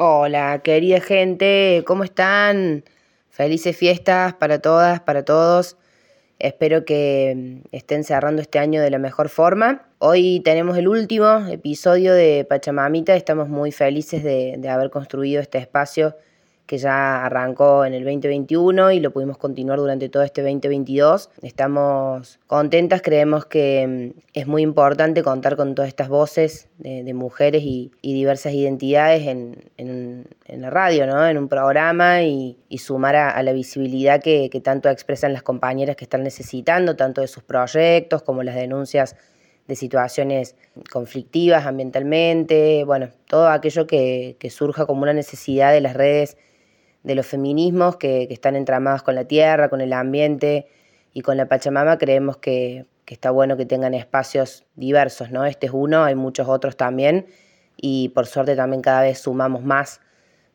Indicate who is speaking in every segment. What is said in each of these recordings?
Speaker 1: Hola, querida gente, ¿cómo están? Felices fiestas para todas, para todos. Espero que mm, estén cerrando este año de la mejor forma. Hoy tenemos el último episodio de Pachamamita. Estamos muy felices de, de haber construido este espacio que ya arrancó en el 2021 y lo pudimos continuar durante todo este 2022. Estamos contentas, creemos que mm, es muy importante contar con todas estas voces de, mujeres y, diversas identidades en, la radio, ¿no? en un programa y, sumar a, la visibilidad que, tanto expresan las compañeras que están necesitando, tanto de sus proyectos como las denuncias de situaciones conflictivas ambientalmente, bueno, todo aquello que, que, surja como una necesidad de las redes de los feminismos que, están entramados con la tierra, con el ambiente y con la Pachamama, creemos que, está bueno que tengan espacios diversos, ¿no? Este es uno, hay muchos otros también y por suerte también cada vez sumamos más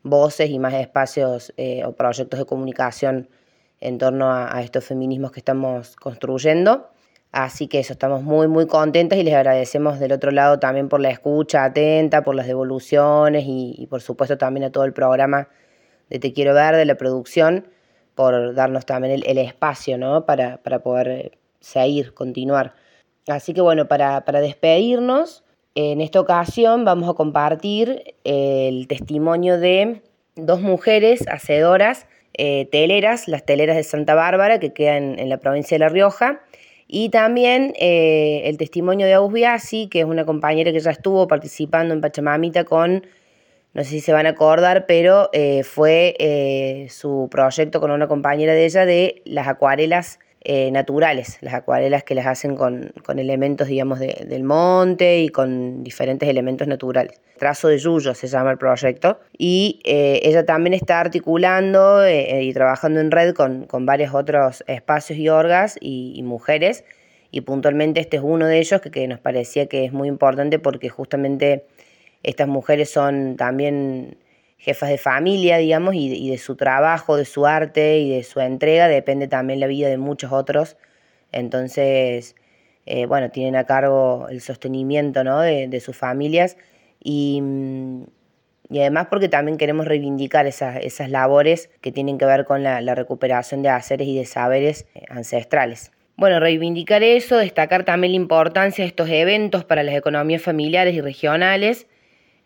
Speaker 1: voces y más espacios eh, o proyectos de comunicación en torno a, estos feminismos que estamos construyendo. Así que eso, estamos muy, muy contentas y les agradecemos del otro lado también por la escucha atenta, por las devoluciones y, y por supuesto también a todo el programa de Te Quiero Ver, de la producción, por darnos también el, espacio ¿no? para, poder eh, seguir, continuar. Así que bueno, para, despedirnos, en esta ocasión vamos a compartir el testimonio de dos mujeres hacedoras, eh, teleras, las teleras de Santa Bárbara, que quedan en la provincia de La Rioja, y también eh, el testimonio de Agus Biasi, que es una compañera que ya estuvo participando en Pachamamita con no sé si se van a acordar, pero eh, fue eh, su proyecto con una compañera de ella de las acuarelas eh, naturales, las acuarelas que las hacen con, elementos, digamos, del monte y con diferentes elementos naturales. Trazo de Yuyo se llama el proyecto. Y ella también está articulando y trabajando en red con, varios otros espacios y orgas y, mujeres. Y puntualmente este es uno de ellos que nos parecía que es muy importante porque justamente estas mujeres son también jefas de familia, digamos, y, de su trabajo, de su arte y de su entrega depende también la vida de muchos otros. Entonces, eh, bueno, tienen a cargo el sostenimiento ¿no? de, sus familias y, además porque también queremos reivindicar esas, esas labores que tienen que ver con la, la recuperación de haceres y de saberes eh, ancestrales. Bueno, reivindicar eso, destacar también la importancia de estos eventos para las economías familiares y regionales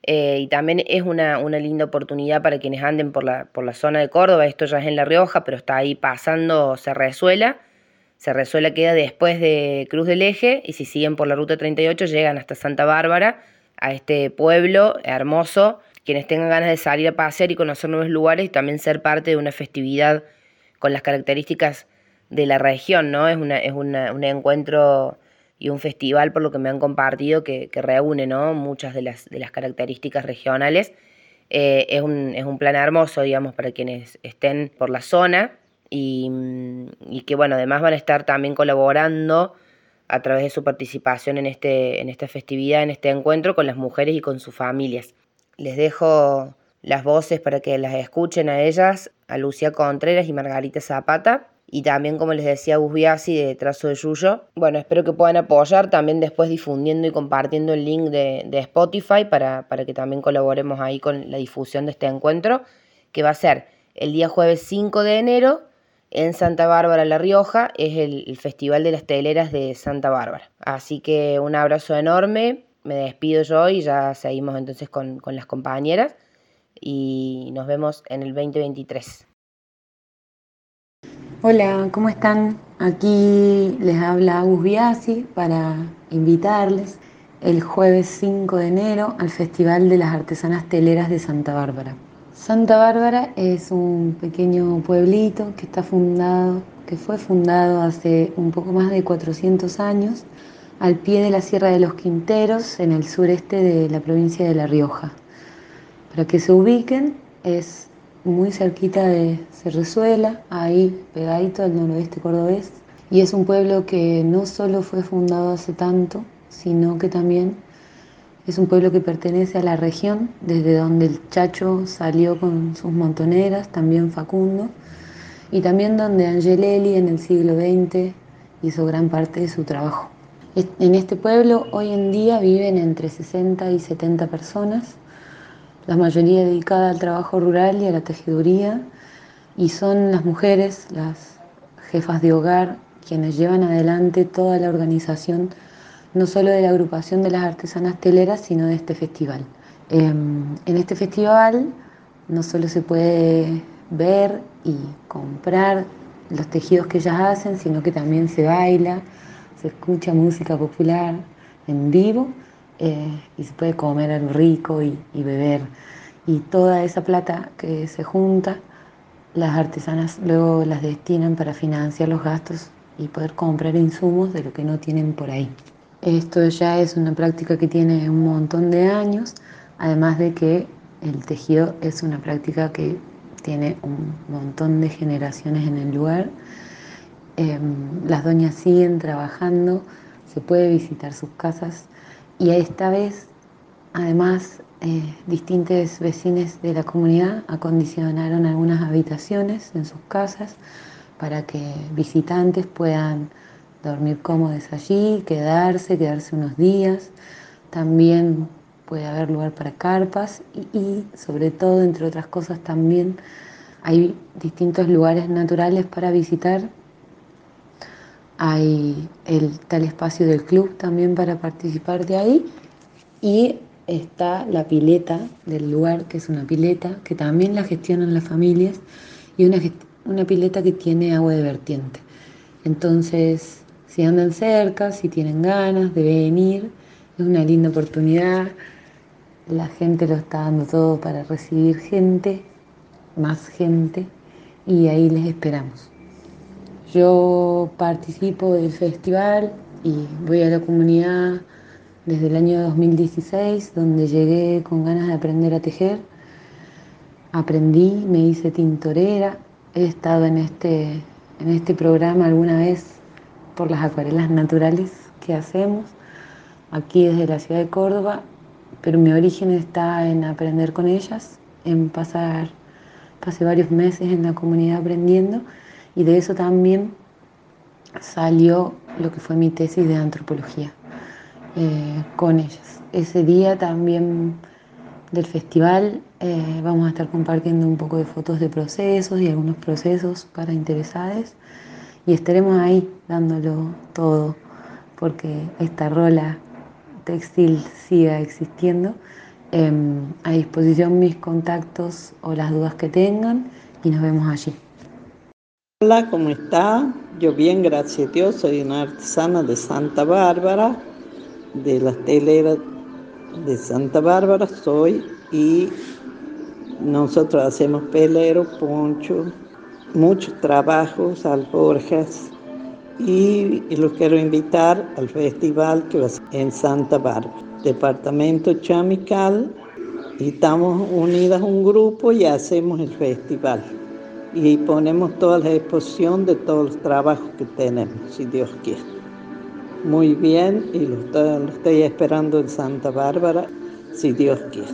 Speaker 1: eh, y también es una, linda oportunidad para quienes anden por la, por la zona de Córdoba. Esto ya es en La Rioja, pero está ahí pasando Cerrezuela. Cerrezuela queda después de Cruz del Eje y si siguen por la ruta 38 llegan hasta Santa Bárbara, a este pueblo hermoso. Quienes tengan ganas de salir a pasear y conocer nuevos lugares y también ser parte de una festividad con las características de la región, ¿no? Es, una, es un encuentro y un festival, por lo que me han compartido, que, reúne ¿no? muchas de las, de las características regionales. Eh, es, un, es, un, plan hermoso, digamos, para quienes estén por la zona y, y, que, bueno, además van a estar también colaborando a través de su participación en, este, en esta festividad, en este encuentro con las mujeres y con sus familias. Les dejo las voces para que las escuchen a ellas, a Lucía Contreras y Margarita Zapata y también, como les decía, Busbiasi de Trazo de Yuyo. Bueno, espero que puedan apoyar también después difundiendo y compartiendo el link de, Spotify para, para, que también colaboremos ahí con la difusión de este encuentro, que va a ser el día jueves 5 de enero en Santa Bárbara, La Rioja. Es el, Festival de las Teleras de Santa Bárbara. Así que un abrazo enorme. Me despido yo y ya seguimos entonces con, con las compañeras. Y nos vemos en el 2023.
Speaker 2: Hola, ¿cómo están? Aquí les habla Agus Biasi para invitarles el jueves 5 de enero al Festival de las Artesanas Teleras de Santa Bárbara. Santa Bárbara es un pequeño pueblito que está fundado, que fue fundado hace un poco más de 400 años al pie de la Sierra de los Quinteros en el sureste de la provincia de La Rioja. Para que se ubiquen, es muy cerquita de Cerrezuela, ahí pegadito al noroeste cordobés. Y es un pueblo que no solo fue fundado hace tanto, sino que también es un pueblo que pertenece a la región, desde donde el Chacho salió con sus montoneras, también Facundo, y también donde Angelelli en el siglo XX hizo gran parte de su trabajo. En este pueblo hoy en día viven entre 60 y 70 personas la mayoría dedicada al trabajo rural y a la tejeduría, y son las mujeres, las jefas de hogar, quienes llevan adelante toda la organización, no solo de la agrupación de las artesanas teleras, sino de este festival. Em, en este festival no solo se puede ver y comprar los tejidos que ellas hacen, sino que también se baila, se escucha música popular en vivo eh, y se puede comer algo rico y, y beber. Y toda esa plata que se junta, las artesanas luego las destinan para financiar los gastos y poder comprar insumos de lo que no tienen por ahí. Esto ya es una práctica que tiene un montón de años, además de que el tejido es una práctica que tiene un montón de generaciones en el lugar. Em, las doñas siguen trabajando, se puede visitar sus casas y esta vez, además, eh, distintos vecinos de la comunidad acondicionaron algunas habitaciones en sus casas para que visitantes puedan dormir cómodos allí, quedarse, quedarse unos días. También puede haber lugar para carpas y, sobre todo, entre otras cosas, también hay distintos lugares naturales para visitar. Hay el tal espacio del club también para participar de ahí y está la pileta del lugar, que es una pileta que también la gestionan las familias y una, una pileta que tiene agua de vertiente. Entonces, si andan cerca, si tienen ganas de venir, es una linda oportunidad. La gente lo está dando todo para recibir gente, más gente, y ahí les esperamos. Yo participo del festival y voy a la comunidad desde el año 2016, donde llegué con ganas de aprender a tejer. Aprendí, me hice tintorera, he estado en este, en este programa alguna vez por las acuarelas naturales que hacemos aquí desde la ciudad de Córdoba pero mi origen está en aprender con ellas, en pasar, pasé varios meses en la comunidad aprendiendo y de eso también salió lo que fue mi tesis de antropología eh, con ellas. Ese día también del festival eh, vamos a estar compartiendo un poco de fotos de procesos y algunos procesos para interesados y estaremos ahí dándolo todo porque esta rola textil siga existiendo. Em, a disposición mis contactos o las dudas que tengan y nos vemos allí.
Speaker 3: Hola, ¿cómo está? Yo bien, gracias a Dios, soy una artesana de Santa Bárbara, de las teleras de Santa Bárbara soy y nosotros hacemos pelero, poncho, muchos trabajos, alforjas, y, los quiero invitar al festival que va a ser en Santa Bárbara, departamento Chamical, y estamos unidas un grupo y hacemos el festival. Y ponemos toda la exposición de todos los trabajos que tenemos, si Dios quiere. Muy bien, y lo estoy, lo esperando en Santa Bárbara, si Dios quiere.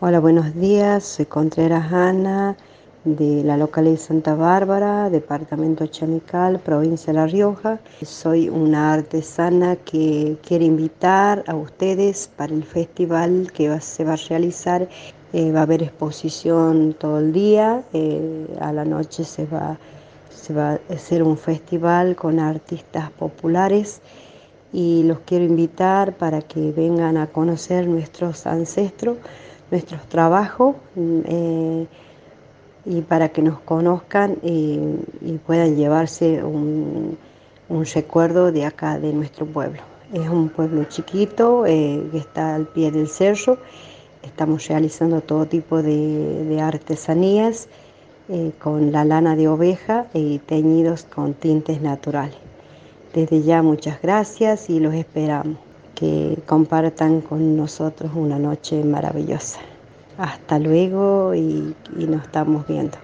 Speaker 4: Hola, buenos días, soy Contreras Ana de la localidad de Santa Bárbara, departamento Chamical, provincia de La Rioja. Soy una artesana que quiere invitar a ustedes para el festival que se va a realizar. Eh, va a haber exposición todo el día, eh, a la noche se va, se va a hacer un festival con artistas populares y los quiero invitar para que vengan a conocer nuestros ancestros, nuestros trabajos. Eh, y para que nos conozcan y, puedan llevarse un, recuerdo de acá, de nuestro pueblo. Es un pueblo chiquito que está al pie del cerro. Estamos realizando todo tipo de, artesanías eh, con la lana de oveja y teñidos con tintes naturales. Desde ya muchas gracias y los esperamos que compartan con nosotros una noche maravillosa. Hasta luego y, nos estamos viendo.